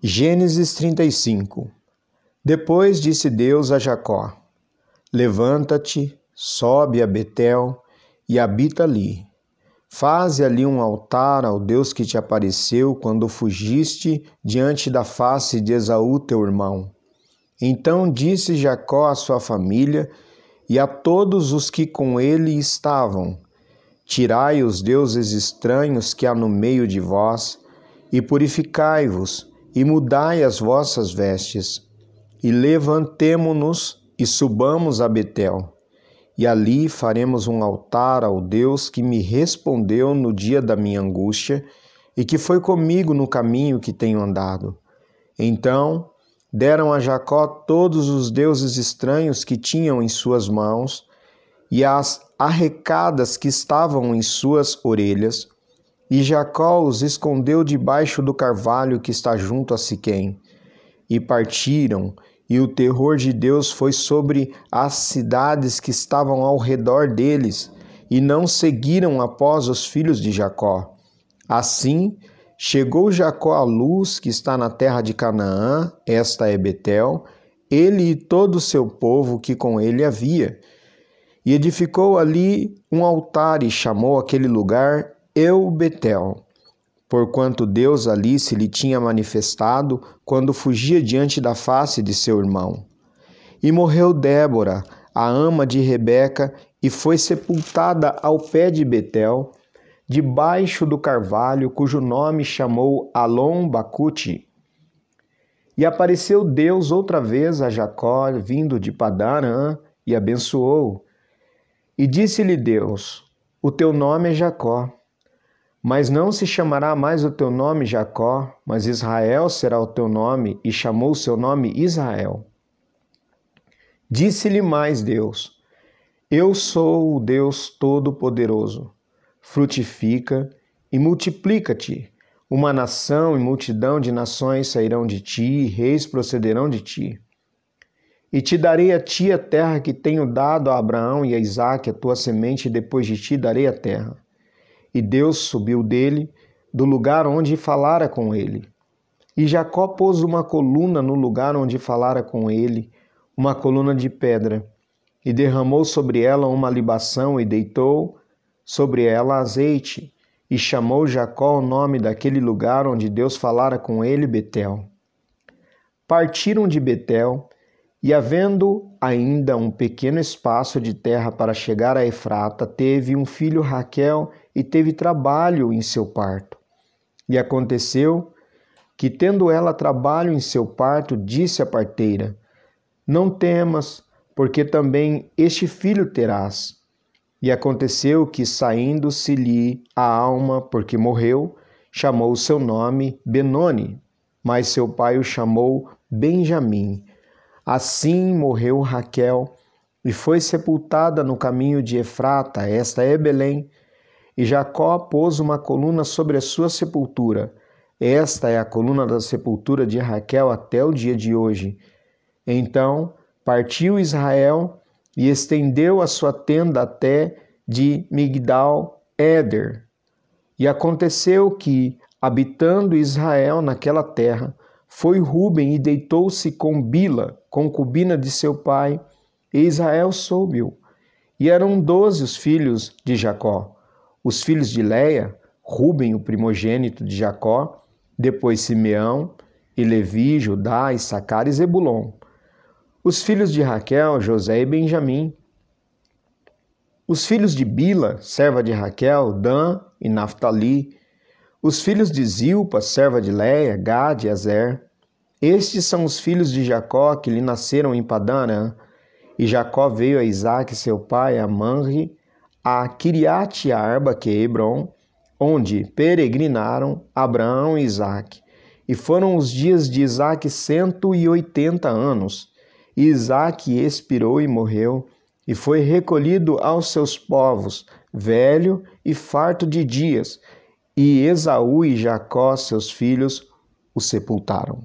Gênesis 35 Depois disse Deus a Jacó: Levanta-te, sobe a Betel e habita ali. Faze ali um altar ao Deus que te apareceu quando fugiste diante da face de Esaú, teu irmão. Então disse Jacó à sua família e a todos os que com ele estavam: Tirai os deuses estranhos que há no meio de vós e purificai-vos e mudai as vossas vestes, e levantemo-nos e subamos a Betel. E ali faremos um altar ao Deus que me respondeu no dia da minha angústia e que foi comigo no caminho que tenho andado. Então deram a Jacó todos os deuses estranhos que tinham em suas mãos e as arrecadas que estavam em suas orelhas e Jacó os escondeu debaixo do carvalho que está junto a Siquém. E partiram, e o terror de Deus foi sobre as cidades que estavam ao redor deles, e não seguiram após os filhos de Jacó. Assim, chegou Jacó à luz que está na terra de Canaã, esta é Betel, ele e todo o seu povo que com ele havia. E edificou ali um altar e chamou aquele lugar Eu Betel, porquanto Deus ali se lhe tinha manifestado quando fugia diante da face de seu irmão. E morreu Débora, a ama de Rebeca, e foi sepultada ao pé de Betel, debaixo do carvalho, cujo nome chamou Alon Bacute. E apareceu Deus outra vez a Jacó, vindo de Padarã, e abençoou. E disse-lhe Deus: O teu nome é Jacó mas não se chamará mais o teu nome Jacó, mas Israel será o teu nome, e chamou o seu nome Israel. Disse-lhe mais Deus: Eu sou o Deus Todo-Poderoso. Frutifica e multiplica-te. Uma nação e multidão de nações sairão de ti, e reis procederão de ti. E te darei a ti a terra que tenho dado a Abraão e a Isaque, a tua semente, e depois de ti darei a terra. E Deus subiu dele do lugar onde falara com ele. E Jacó pôs uma coluna no lugar onde falara com ele, uma coluna de pedra, e derramou sobre ela uma libação e deitou sobre ela azeite, e chamou Jacó o nome daquele lugar onde Deus falara com ele, Betel. Partiram de Betel, e havendo ainda um pequeno espaço de terra para chegar a Efrata, teve um filho Raquel e teve trabalho em seu parto. E aconteceu que, tendo ela trabalho em seu parto, disse a parteira: Não temas, porque também este filho terás. E aconteceu que, saindo-se-lhe a alma, porque morreu, chamou o seu nome Benoni, mas seu pai o chamou Benjamim. Assim morreu Raquel e foi sepultada no caminho de Efrata, esta é Belém, e Jacó pôs uma coluna sobre a sua sepultura. Esta é a coluna da sepultura de Raquel até o dia de hoje. Então partiu Israel e estendeu a sua tenda até de Migdal Éder. E aconteceu que, habitando Israel naquela terra, foi Ruben e deitou-se com Bila, concubina de seu pai, e Israel soube-o. E eram doze os filhos de Jacó. Os filhos de Leia, Ruben, o primogênito de Jacó, depois Simeão, e Levi, Judá, Issacar e Zebulon. Os filhos de Raquel, José e Benjamim. Os filhos de Bila, serva de Raquel, Dan e Naphtali. Os filhos de Zilpa, serva de Leia, Gad e Azer. Estes são os filhos de Jacó que lhe nasceram em Padarã. E Jacó veio a Isaque, seu pai, a Manre, a Kiriat Arba, que é Hebron, onde peregrinaram Abraão e Isaac. E foram os dias de Isaac cento e oitenta anos. E Isaac expirou e morreu, e foi recolhido aos seus povos, velho e farto de dias. E Esaú e Jacó, seus filhos, o sepultaram.